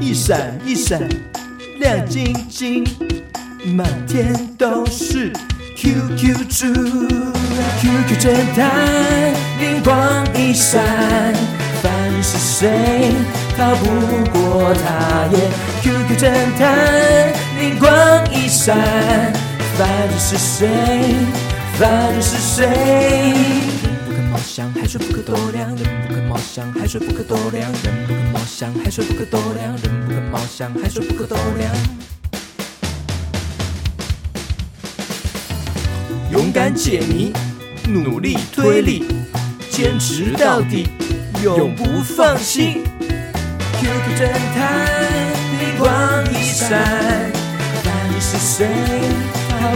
一闪一闪亮晶晶，满天都是 QQ 猪，QQ 侦探灵光一闪，凡是谁逃不过他耶，QQ 侦探灵光一闪，反正是谁，反正是谁。海水不可多量，人不可貌相，海水不可多量，人不可貌相，海水不可多量，人不可貌相，海水不可多量。勇敢解谜，努力推理，坚持到底，永不放弃。QQ 侦探，灵光一闪，看你是谁，逃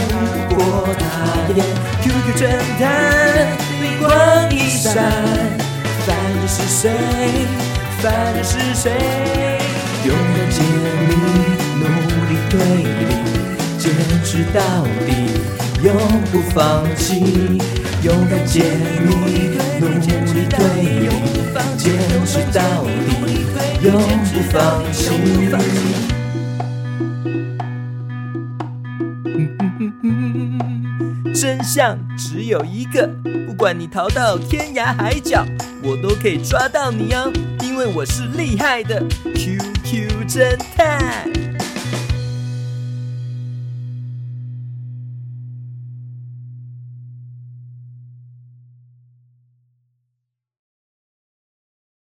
不过他耶。QQ 侦探。是谁？反正是谁？勇敢解谜，努力推理，坚持到底，永不放弃。勇敢解谜，努力推理，坚持到底，永不放弃。真相只有一个，不管你逃到天涯海角，我都可以抓到你哦，因为我是厉害的 QQ 侦探。